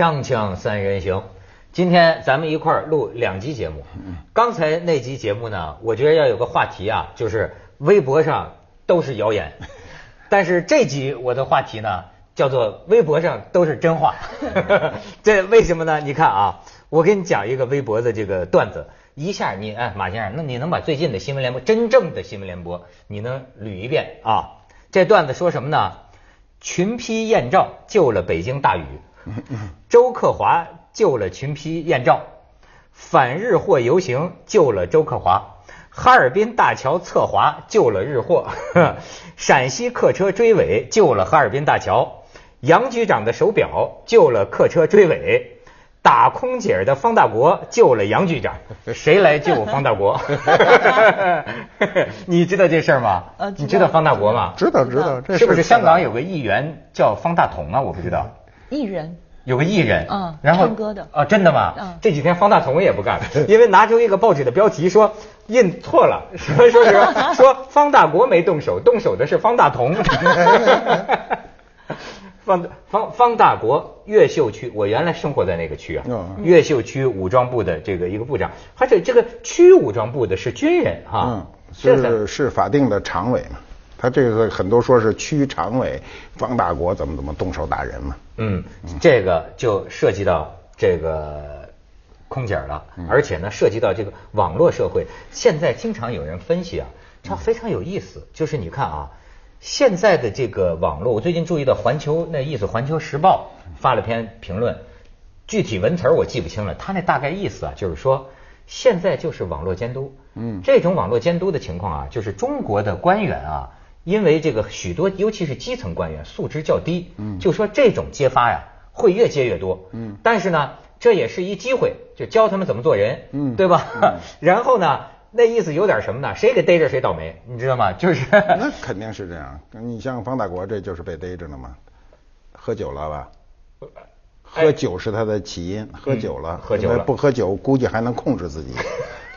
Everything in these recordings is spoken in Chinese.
锵锵三人行，今天咱们一块儿录两集节目。刚才那集节目呢，我觉得要有个话题啊，就是微博上都是谣言。但是这集我的话题呢，叫做微博上都是真话。这为什么呢？你看啊，我给你讲一个微博的这个段子，一下你哎，马先生，那你能把最近的新闻联播，真正的新闻联播，你能捋一遍啊？这段子说什么呢？群批艳照救了北京大雨，周克华救了群批艳照，反日货游行救了周克华，哈尔滨大桥侧滑救了日货，陕西客车追尾救了哈尔滨大桥，杨局长的手表救了客车追尾。打空姐的方大国救了杨局长，谁来救方大国？你知道这事儿吗？呃知你知道方大国吗？知道知道，这是不是香港有个议员叫方大同啊？我不知道，艺人有个艺人，嗯然后唱歌的啊，真的吗？嗯这几天方大同也不干了，因为拿出一个报纸的标题说 印错了，说说说说方大国没动手，动手的是方大同。方方方大国越秀区，我原来生活在那个区啊，嗯。越秀区武装部的这个一个部长，而且这个区武装部的是军人哈、是是法定的常委嘛，他这个很多说是区常委方大国怎么怎么动手打人嘛，嗯，这个就涉及到这个空姐了，而且呢，涉及到这个网络社会。现在经常有人分析啊，它非常有意思，就是你看啊，现在的这个网络，我最近注意到环球那意思，环球时报发了篇评论，具体文词儿我记不清了，他那大概意思啊，就是说现在就是网络监督，嗯。这种网络监督的情况啊，就是中国的官员啊，因为这个许多，尤其是基层官员素质较低，嗯。就说这种揭发呀会越揭越多，嗯。但是呢，这也是一机会，就教他们怎么做人，嗯。对吧？嗯。然后呢，那意思有点什么呢？谁给逮着谁倒霉，你知道吗？就是那肯定是这样。你像方大国，这就是被逮着了嘛，喝酒了吧？喝酒是他的起因，喝酒了，喝酒了不喝酒估计还能控制自己，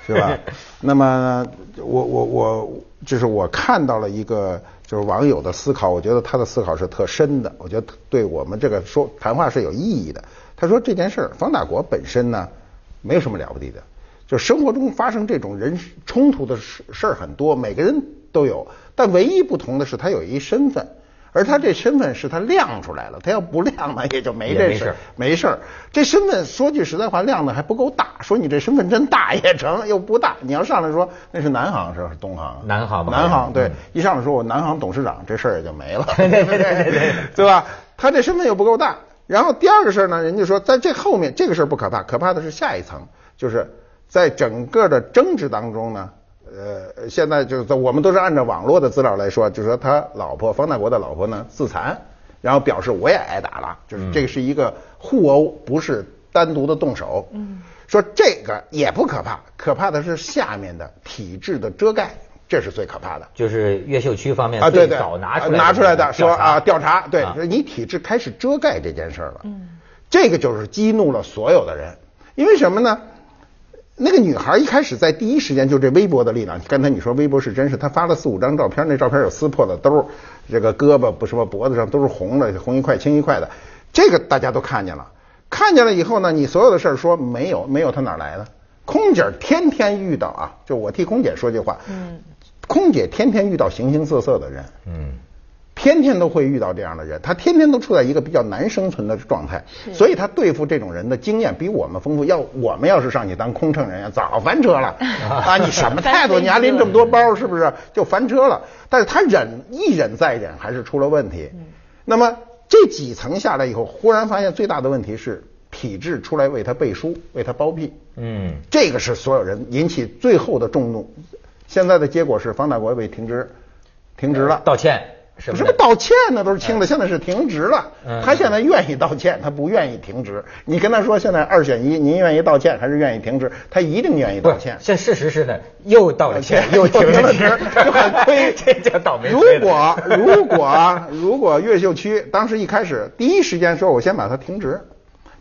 是吧？那么我我我，就是我看到了一个就是网友的思考，我觉得他的思考是特深的，我觉得对我们这个说谈话是有意义的。他说这件事儿，方大国本身呢没有什么了不地的，就生活中发生这种人冲突的事事儿很多，每个人都有，但唯一不同的是他有一身份。而他这身份是他亮出来了，他要不亮呢，也就没这事没事儿。这身份说句实在话，亮的还不够大。说你这身份真大也成，又不大。你要上来说那是南航是东航？南航吧南航对嗯，一上来说我南航董事长，这事儿也就没了。对对对对对对吧？他这身份又不够大。然后第二个事儿呢，人家说在这后面这个事儿不可怕，可怕的是下一层，就是在整个的争执当中呢。呃，现在就是在我们都是按照网络的资料来说，就是说他老婆方大国的老婆呢自残，然后表示我也挨打了，就是这个是一个互殴，不是单独的动手。嗯，说这个也不可怕，可怕的是下面的体制的遮盖，这是最可怕的。就是越秀区方面啊，对最对，早拿出来拿出来的说啊，调查，对，你体制开始遮盖这件事了。嗯，这个就是激怒了所有的人，因为什么呢？那个女孩一开始在第一时间就这微博的力量，刚才你说微博是真是，她发了四五张照片，那照片有撕破的兜儿，这个胳膊不什么脖子上都是红的，红一块青一块的，这个大家都看见了。看见了以后呢，你所有的事儿说没有，没有她哪来的？空姐天天遇到啊，就我替空姐说句话，嗯，空姐天天遇到形形色色的人，嗯。天天都会遇到这样的人，他天天都处在一个比较难生存的状态，所以他对付这种人的经验比我们丰富。要我们要是上去当空乘人员，早翻车了 啊！你什么态度？你还拎这么多包，是不是就翻车了？但是他忍一忍再忍，还是出了问题。那么这几层下来以后，忽然发现最大的问题是体制出来为他背书，为他包庇。嗯，这个是所有人引起最后的众怒。现在的结果是方大国被停职，停职了。道歉什么的？什么道歉呢？都是轻的，现在是停职了嗯。他现在愿意道歉，他不愿意停职。你跟他说现在二选一，您愿意道歉还是愿意停职？他一定愿意道歉。现事实是呢，又道了歉，又又停职，就很亏。这叫倒霉如果如果如果越秀区当时一开始第一时间说，我先把他停职，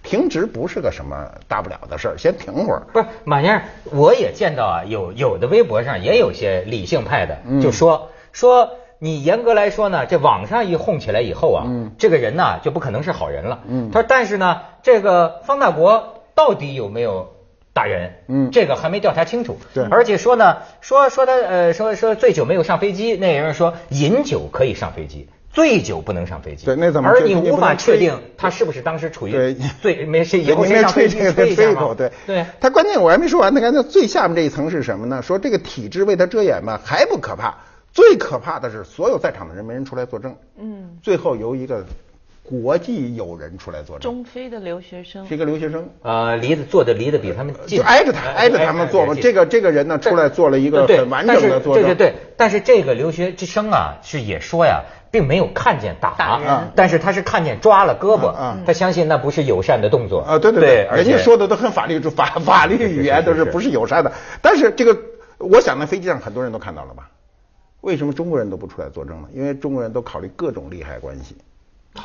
停职不是个什么大不了的事儿，先停会儿。不是马先生，我也见到啊，有有的微博上也有些理性派的，就说说你严格来说呢，这网上一哄起来以后啊，嗯这个人呢就不可能是好人了。嗯他说，但是呢，这个方大国到底有没有打人？嗯这个还没调查清楚。对而且说呢，说说他呃说说醉酒没有上飞机，那人说饮酒可以上飞机。醉酒不能上飞机，对那怎么而你无法确定他是不是当时处于对醉没谁以，后您别谁上飞机吹这个吹一口，对对，他关键我还没说完，他刚才最下面这一层是什么呢？说这个体制为他遮掩吧，还不可怕，最可怕的是所有在场的人没人出来作证。嗯，最后由一个国际友人出来作证，中非的留学生是一个留学生。呃，离得坐的离得比他们近，就挨着他，挨着他们坐嘛。这个这个人呢，出来做了一个很完整的作证。对对对，但是这个留学之生啊，是也说呀，并没有看见打，但是他是看见抓了胳膊，嗯嗯他相信那不是友善的动作啊，对对对，而且人家说的都很法律法法律语言，都是不是友善的。但是这个，我想那飞机上很多人都看到了吧？为什么中国人都不出来作证呢？因为中国人都考虑各种利害关系，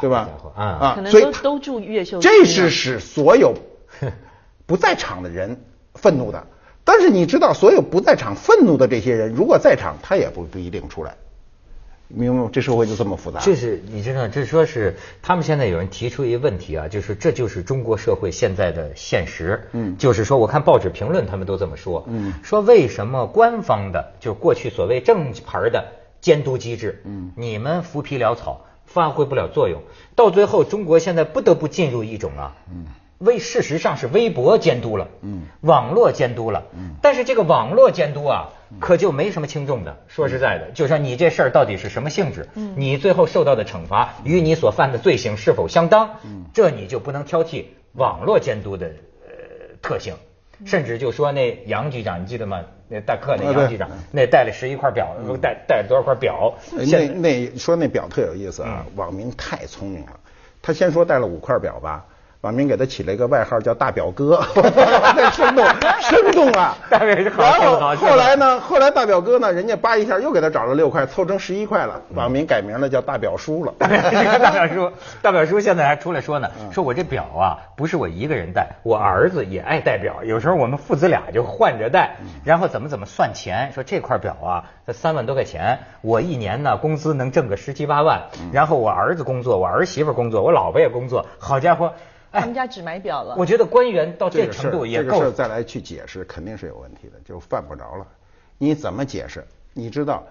对吧？啊啊可，能所以都都住越秀这是使所有不在场的人愤怒的。但是你知道，所有不在场愤怒的这些人，如果在场，他也不不一定出来。明白吗？这社会就这么复杂。这是你知道，这说是他们现在有人提出一个问题啊，就是这就是中国社会现在的现实。嗯就是说我看报纸评论，他们都这么说。嗯说为什么官方的，就是过去所谓正牌的监督机制，嗯你们浮皮潦草，发挥不了作用，到最后中国现在不得不进入一种啊，嗯微事实上是微博监督了，嗯网络监督了，嗯但是这个网络监督啊，可就没什么轻重的。说实在的，就说你这事儿到底是什么性质，嗯你最后受到的惩罚与你所犯的罪行是否相当，嗯这你就不能挑剔网络监督的呃特性。甚至就说那杨局长，你记得吗？那代课那杨局长，那带了十一块表，带带了多少块表？那说那表特有意思啊，网民太聪明了。他先说带了五块表吧，网民给他起了一个外号叫“大表哥”，那生动生动啊！大表是好然后后来呢，后来大表哥呢，人家扒一下又给他找了六块，凑成十一块了。网民改名了叫大表叔了。这 个大表叔，大表叔现在还出来说呢，嗯说我这表啊，不是我一个人戴，我儿子也爱戴表，有时候我们父子俩就换着戴，嗯然后怎么怎么算钱，说这块表啊，这三万多块钱，我一年呢工资能挣个十七八万，嗯然后我儿子工作，我儿媳妇工作，我老婆也工作，好家伙，哎他们，家只买表了。我觉得官员到这这个程度也够这个事儿，再来去解释，肯定是有问题的，就犯不着了。你怎么解释？你知道，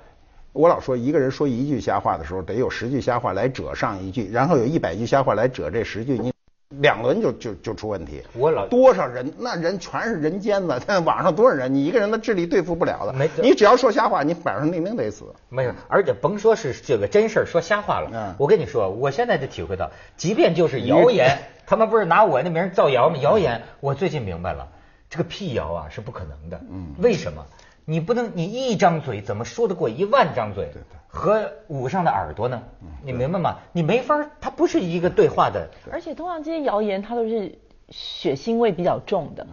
我老说一个人说一句瞎话的时候，得有十句瞎话来遮上一句，然后有一百句瞎话来遮这十句，你两轮就就就出问题。我老多少人，那人全是人间子，在 网上多少人，你一个人的智力对付不了的没。你只要说瞎话，你板上钉钉得死。没有，而且甭说是这个真事儿，说瞎话了。嗯我跟你说，我现在就体会到，即便就是谣言，他们不是拿我那名儿造谣吗？谣言，我最近明白了，这个辟谣啊是不可能的。嗯为什么？你不能，你一张嘴怎么说得过一万张嘴？对对和捂上的耳朵呢？嗯你明白吗？你没法，它不是一个对话的。而且通常这些谣言它都是血腥味比较重的，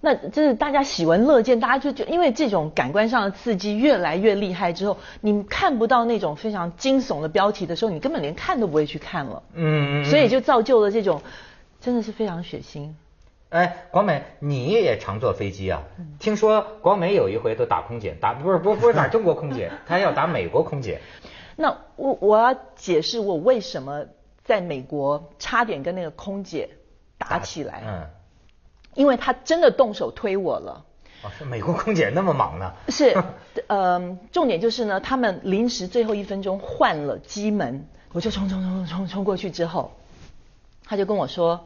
那这是大家喜闻乐见，大家就就因为这种感官上的刺激越来越厉害之后，你看不到那种非常惊悚的标题的时候，你根本连看都不会去看了，嗯所以就造就了这种真的是非常血腥。哎，广美，你也常坐飞机啊？听说广美有一回都打空姐，打不是不是不是打中国空姐，她要打美国空姐。那我我要解释我为什么在美国差点跟那个空姐打起来，嗯，因为她真的动手推我了。哦，是美国空姐那么忙呢？是，呃，重点就是呢，他们临时最后一分钟换了机门，我就冲冲冲冲冲过去之后，他就跟我说，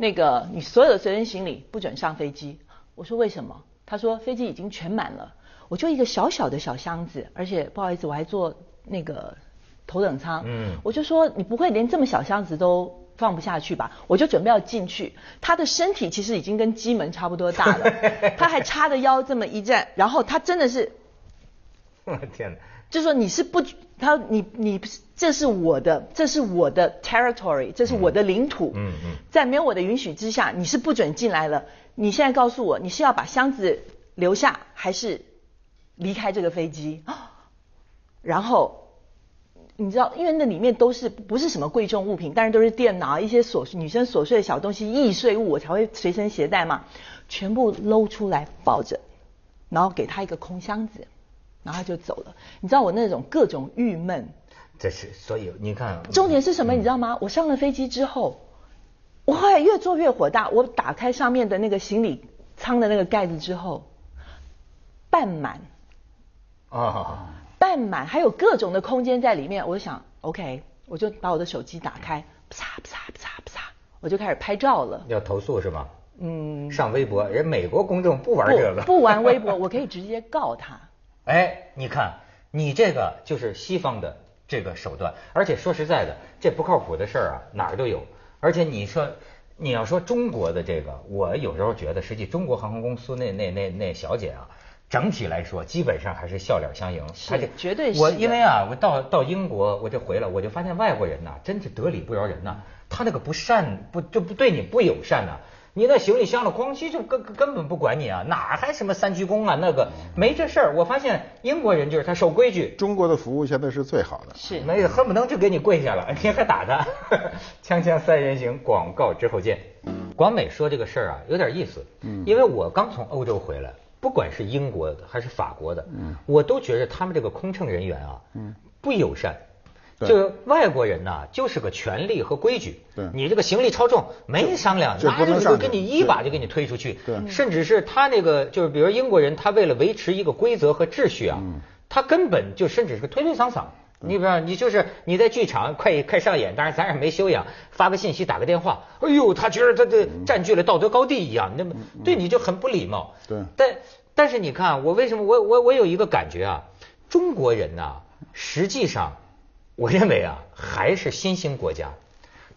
那个你所有的随身行李不准上飞机。我说为什么？他说飞机已经全满了，我就一个小小的小箱子，而且不好意思，我还坐那个头等舱。嗯我就说你不会连这么小箱子都放不下去吧？我就准备要进去，他的身体其实已经跟机门差不多大了，他还叉着腰这么一站，然后他真的是，我的天哪！就说你是不，他你你这是我的，这是我的 territory，这是我的领土，嗯嗯在没有我的允许之下，你是不准进来了。你现在告诉我，你是要把箱子留下，还是离开这个飞机？然后你知道，因为那里面都是不是什么贵重物品，但是都是电脑、一些琐女生琐碎的小东西、易碎物，我才会随身携带嘛，全部搂出来抱着，然后给他一个空箱子，然后他就走了。你知道我那种各种郁闷，这是所以你看，重点是什么？你知道吗？我上了飞机之后，我后来越坐越火大。我打开上面的那个行李舱的那个盖子之后，半满啊，半满，还有各种的空间在里面。我就想，OK，我就把我的手机打开，啪嚓啪嚓啪嚓啪嚓，我就开始拍照了。要投诉是吗？嗯，上微博，人美国公众不玩这个，不玩微博，我可以直接告他。哎，你看，你这个就是西方的这个手段，而且说实在的，这不靠谱的事儿啊，哪儿都有。而且你说，你要说中国的这个，我有时候觉得，实际中国航空公司那那那那小姐啊，整体来说基本上还是笑脸相迎。是，绝对是。我因为啊，我到到英国，我就回来，我就发现外国人呐，真是得理不饶人呐，他那个不善不就不对你不友善呐。你那行李箱了，咣叽就根根本不管你啊，哪还什么三鞠躬啊？那个没这事儿。我发现英国人就是他守规矩。中国的服务现在是最好的，是没有恨不能就给你跪下了，你还打他。锵锵三人行，广告之后见。广美说这个事儿啊，有点意思。嗯，因为我刚从欧洲回来，不管是英国的还是法国的，嗯，我都觉得他们这个空乘人员啊，嗯，不友善。就外国人呐，就是个权利和规矩。对，你这个行李超重，没商量，拿着就给你一把就给你推出去。对，甚至是他那个，就是比如英国人，他为了维持一个规则和秩序啊，他根本就甚至是个推推搡搡。你比方，你就是你在剧场快快上演，当然咱也没修养，发个信息打个电话，哎呦，他觉得他这占据了道德高地一样，那么对你就很不礼貌。对，但但是你看，我为什么我我我有一个感觉啊，中国人呐，实际上。我认为啊，还是新兴国家。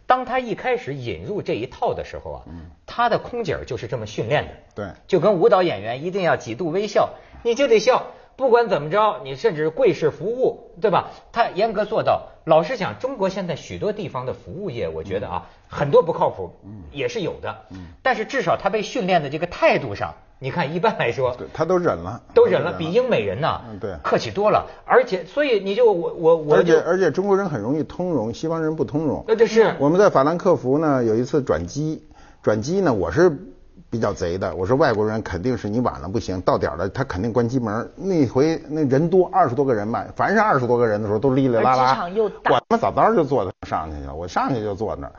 当他一开始引入这一套的时候啊，他的空姐就是这么训练的。对，就跟舞蹈演员一定要几度微笑，你就得笑。不管怎么着，你甚至跪式服务，对吧？他严格做到。老实讲，中国现在许多地方的服务业，我觉得啊，很多不靠谱，也是有的。但是至少他被训练的这个态度上。你看，一般来说，他都忍了，都忍了，比英美人呐，对，客气多了。而且，所以你就我我我，而且而且中国人很容易通融，西方人不通融。那就是我们在法兰克福呢，有一次转机，转机呢，我是比较贼的，我说外国人肯定是你晚了不行，到点了他肯定关机门。那回那人多，二十多个人嘛，凡是二十多个人的时候都哩哩啦啦。机场又大，我他妈早早就坐上去了，我上去就坐那儿。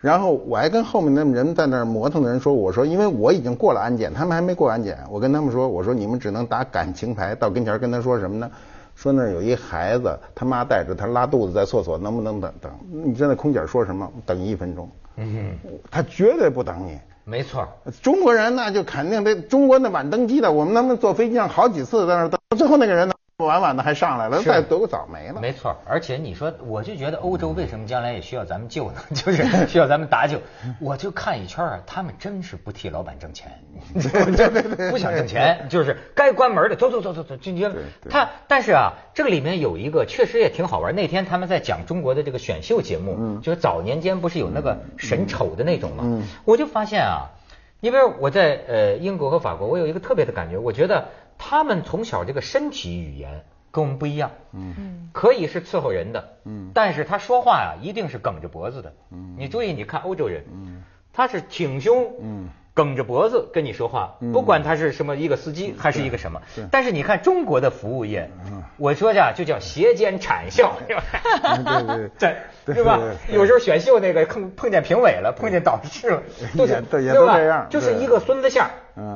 然后我还跟后面那人在那儿磨蹭的人说：“我说，因为我已经过了安检，他们还没过安检。我跟他们说，我说你们只能打感情牌，到跟前跟他说什么呢？说那儿有一孩子，他妈带着他拉肚子在厕所，能不能等等？你知道那空姐说什么？等一分钟。嗯，他绝对不等你。没错，中国人那就肯定得中国那晚登机的，我们他们坐飞机上好几次在那等，最后那个人呢？”晚晚的还上来了，再得个早没了。没错，而且你说，我就觉得欧洲为什么将来也需要咱们救呢？就是需要咱们搭救。我就看一圈啊，他们真是不替老板挣钱，不想挣钱，就是该关门的走走走走走进去。他但是啊，这个里面有一个确实也挺好玩。那天他们在讲中国的这个选秀节目，就是早年间不是有那个神丑的那种吗？我就发现啊，你比如我在呃英国和法国，我有一个特别的感觉，我觉得。他们从小这个身体语言跟我们不一样，嗯，可以是伺候人的，嗯，但是他说话呀一定是梗着脖子的，嗯，你注意，你看欧洲人，嗯，他是挺胸，嗯，梗着脖子跟你说话，不管他是什么一个司机还是一个什么，但是你看中国的服务业，嗯。我说呀就叫斜肩谄笑，对对。对，是吧？有时候选秀那个碰碰见评委了，碰见导师了，都是对都这样，就是一个孙子相，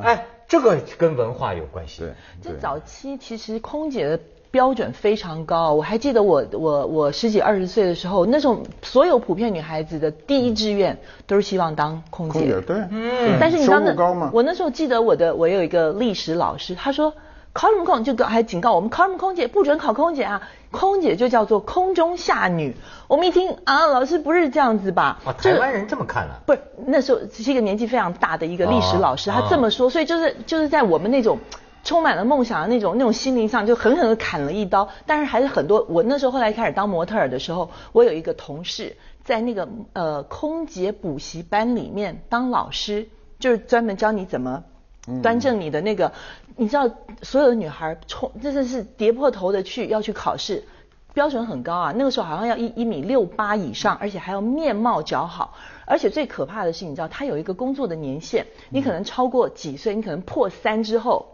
哎。这个跟文化有关系。对，这早期其实空姐的标准非常高。我还记得我我我十几二十岁的时候，那种所有普遍女孩子的第一志愿都是希望当空姐。空姐对，嗯。但是你当那我那时候记得我的我有一个历史老师，他说。考什么空就还警告我们考什么空姐不准考空姐啊，空姐就叫做空中下女。我们一听啊，老师不是这样子吧？啊，台湾人这么看的？不是，那时候是一个年纪非常大的一个历史老师，他这么说，所以就是就是在我们那种充满了梦想的那种那种心灵上，就狠狠的砍了一刀。但是还是很多，我那时候后来开始当模特儿的时候，我有一个同事在那个呃空姐补习班里面当老师，就是专门教你怎么。端正你的那个，你知道，所有的女孩冲，真的是跌破头的去要去考试，标准很高啊。那个时候好像要一一米六八以上，而且还要面貌姣好。而且最可怕的是，你知道，他有一个工作的年限，你可能超过几岁，你可能破三之后，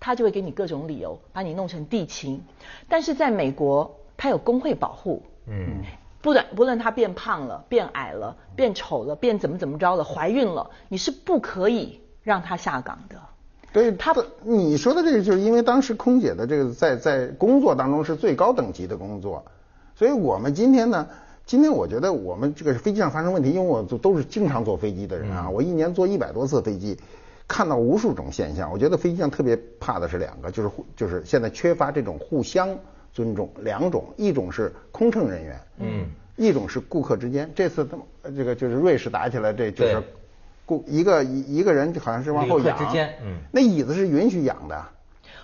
他就会给你各种理由把你弄成地勤。但是在美国，他有工会保护，嗯，不论不论她变胖了、变矮了、变丑了、变怎么怎么着了、怀孕了，你是不可以让他下岗的。对他的，你说的这个，就是因为当时空姐的这个在在工作当中是最高等级的工作，所以我们今天呢，今天我觉得我们这个飞机上发生问题，因为我都都是经常坐飞机的人啊，我一年坐一百多次飞机，看到无数种现象。我觉得飞机上特别怕的是两个，就是就是现在缺乏这种互相尊重，两种，一种是空乘人员，嗯，一种是顾客之间。这次这个就是瑞士打起来，这就是对顾一个一一个人好像是往后仰，之间嗯那椅子是允许仰的。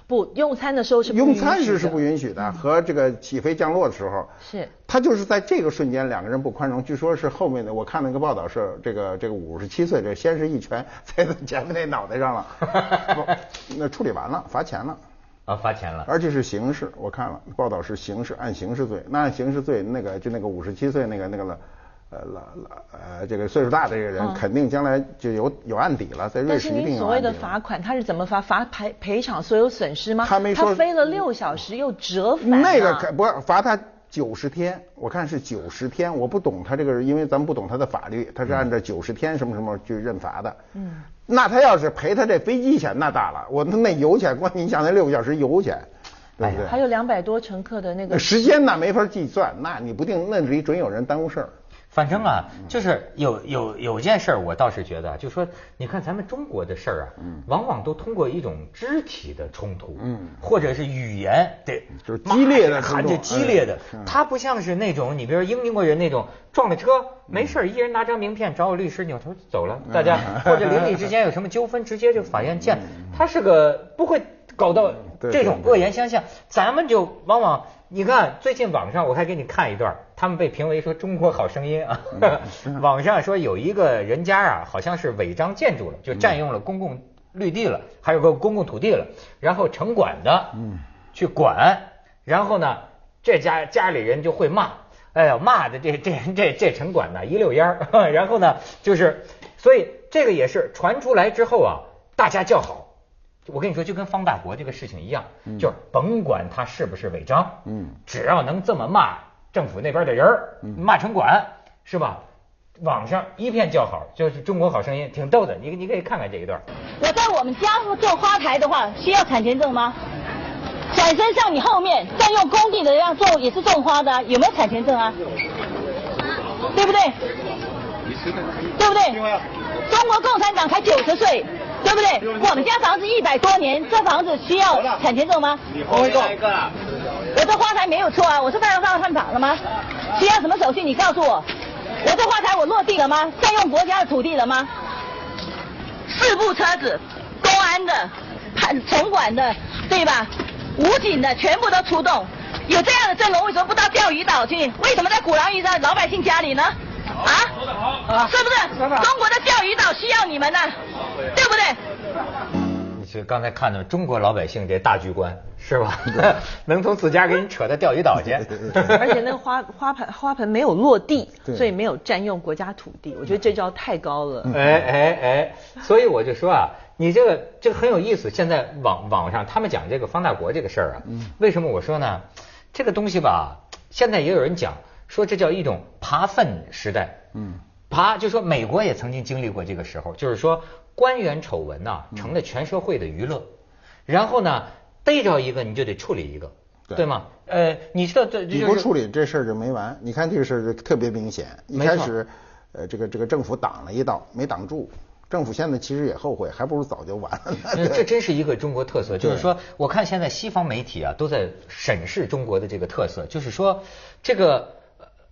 不，用餐的时候是不用允许的餐时是不允许的，和这个起飞降落的时候，是他就是在这个瞬间两个人不宽容。据说是后面的，我看那个报道是这个这个五十七岁，这先是一拳 在前面那脑袋上了，不那处理完了，罚钱了。啊，罚钱了。而且是刑事，我看了报道是刑事，按刑事罪。那按刑事罪，那个就那个五十七岁那个那个了，呃老老呃这个岁数大的这个人，嗯肯定将来就有有案底了，在瑞士一定你所谓的。罚款，他是怎么罚？罚赔赔偿所有损失吗？他没说飞了六小时又折返、啊。那个可不罚他九十天，我看是九十天，我不懂他这个，因为咱们不懂他的法律，他是按照九十天什么什么去认罚的。嗯，那他要是赔他这飞机钱，那大了，我那那油钱，光你想那六个小时油钱，对不对？还有两百多乘客的那个时间那没法计算，那你不定那里准有人耽误事儿。反正啊，就是有有有件事儿，我倒是觉得，就说你看咱们中国的事儿啊，往往都通过一种肢体的冲突，嗯。或者是语言对，就是激烈的喊着激烈的嗯，它不像是那种你比如说英英国人那种撞了车没事儿，一人拿张名片找我律师扭头走了，大家 或者邻里之间有什么纠纷，直接就法院见，他是个不会搞到这种恶言相向，咱们就往往你看最近网上我还给你看一段，他们被评为说中国好声音啊，网上说有一个人家啊，好像是违章建筑了，就占用了公共绿地了，还有个公共土地了，然后城管的去管，然后呢这家家里人就会骂。哎呀，骂的这这这这城管呢一溜烟儿，然后呢就是，所以这个也是传出来之后啊，大家叫好。我跟你说，就跟方大国这个事情一样，就是甭管他是不是违章，嗯只要能这么骂政府那边的人儿，骂城管是吧？网上一片叫好，就是中国好声音，挺逗的。你你可以看看这一段。我在我们家做花台的话，需要产权证吗？转身向你后面占用工地的要种也是种花的、啊，有没有产权证啊？对不对？对不对？中国共产党才九十岁，对不对？我们家房子一百多年，这房子需要产权证吗？我这花台没有错啊，我是犯犯犯法了吗？需要什么手续？你告诉我。我这花台我落地了吗？占用国家的土地了吗？四部车子，公安的、判城管的，对吧？武警的全部都出动。有这样的阵容，为什么不到钓鱼岛去？为什么在鼓浪屿的老百姓家里呢？啊？是不是？中国的钓鱼岛需要你们呢，对不对？你是刚才看到中国老百姓这大局观是吧？能从自家给你扯到钓鱼岛去。而且那个花花盆花盆没有落地，所以没有占用国家土地。我觉得这招太高了。哎哎哎，所以我就说啊，你这个这个很有意思。现在网网上他们讲这个方大国这个事儿啊，为什么我说呢？这个东西吧，现在也有人讲说这叫一种扒粪时代。嗯，扒就说美国也曾经经历过这个时候，就是说官员丑闻呐、成了全社会的娱乐，然后呢逮着一个你就得处理一个，对对吗？呃，你知道这你不处理这事儿就没完。你看这个事儿就特别明显，一开始，呃，这个这个政府挡了一道，没挡住。政府现在其实也后悔，还不如早就完了这真是一个中国特色，就是说，我看现在西方媒体啊都在审视中国的这个特色，就是说，这个呃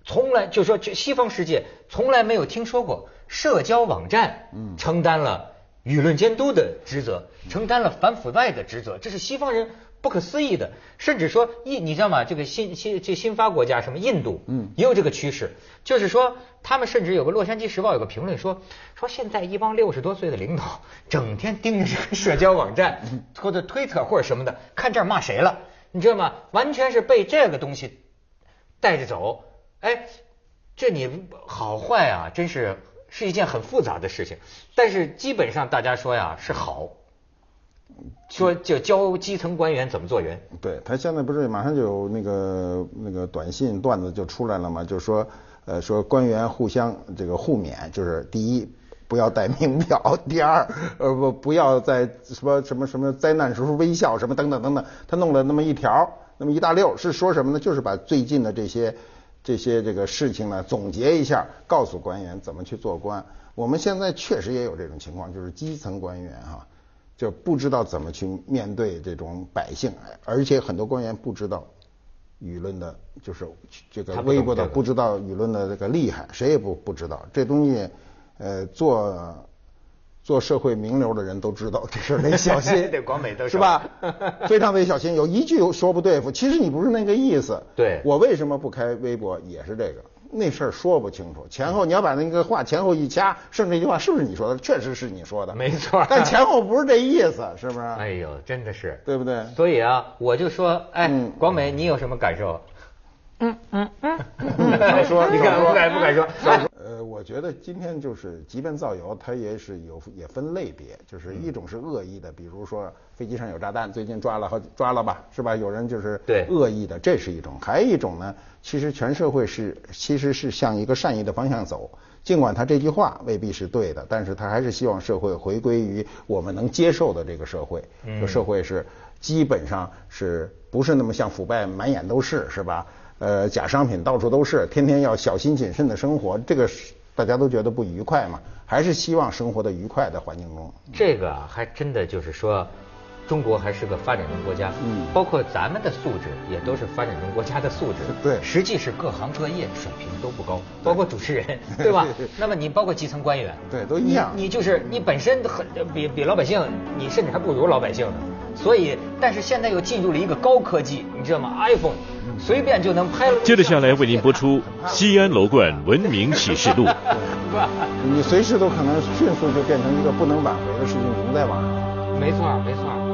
从来就说这西方世界从来没有听说过社交网站承担了舆论监督的职责，承担了反腐败的职责，这是西方人不可思议的，甚至说印你知道吗？这个新新这新发国家什么印度，嗯。也有这个趋势，就是说他们甚至有个《洛杉矶时报》有个评论说，说现在一帮六十多岁的领导 整天盯着这个社交网站或者推特或者什么的，看这儿骂谁了，你知道吗？完全是被这个东西带着走，哎，这你好坏啊，真是是一件很复杂的事情，但是基本上大家说呀是好。说就教基层官员怎么做人。对他现在不是马上就有那个那个短信段子就出来了嘛，就说呃说官员互相这个互勉，就是第一不要戴名表，第二呃不不要在什么什么什么灾难时候微笑什么等等等等，他弄了那么一条，那么一大溜是说什么呢？就是把最近的这些这些这个事情呢总结一下，告诉官员怎么去做官。我们现在确实也有这种情况，就是基层官员哈、就不知道怎么去面对这种百姓，而且很多官员不知道舆论的，就是这个微博的不知道舆论的这个厉害，谁也不不知道这东西，呃，做做社会名流的人都知道这事儿得小心，对广美都是吧？非常得小心，有一句说不对付，其实你不是那个意思。对我为什么不开微博也是这个。那事儿说不清楚，前后你要把那个话前后一掐，剩这句话是不是你说的？确实是你说的，没错但前后不是这意思，是不是？哎呦，真的是，对不对？所以啊，我就说，哎嗯，广美，你有什么感受？嗯嗯嗯，少说你敢不敢不敢说？呃，我觉得今天就是，即便造谣，它也是有也分类别，就是一种是恶意的，比如说飞机上有炸弹，最近抓了好抓了吧，是吧？有人就是对恶意的，这是一种；还有一种呢，其实全社会是其实是向一个善意的方向走，尽管他这句话未必是对的，但是他还是希望社会回归于我们能接受的这个社会，嗯这社会是基本上是不是那么像腐败满眼都是，是吧？呃，假商品到处都是，天天要小心谨慎的生活，这个是大家都觉得不愉快嘛，还是希望生活的愉快的环境中。这个，还真的就是说，中国还是个发展中国家，嗯包括咱们的素质也都是发展中国家的素质，对实际是各行各业水平都不高，包括主持人，对吧？那么你包括基层官员，对都一样你你就是你本身很比比老百姓，你甚至还不如老百姓呢。所以，但是现在又进入了一个高科技，你知道吗？iPhone 随便就能拍了。接着下来为您播出《西安楼冠文明启示录》。你随时都可能迅速就变成一个不能挽回的事情，融在网上。没错，没错。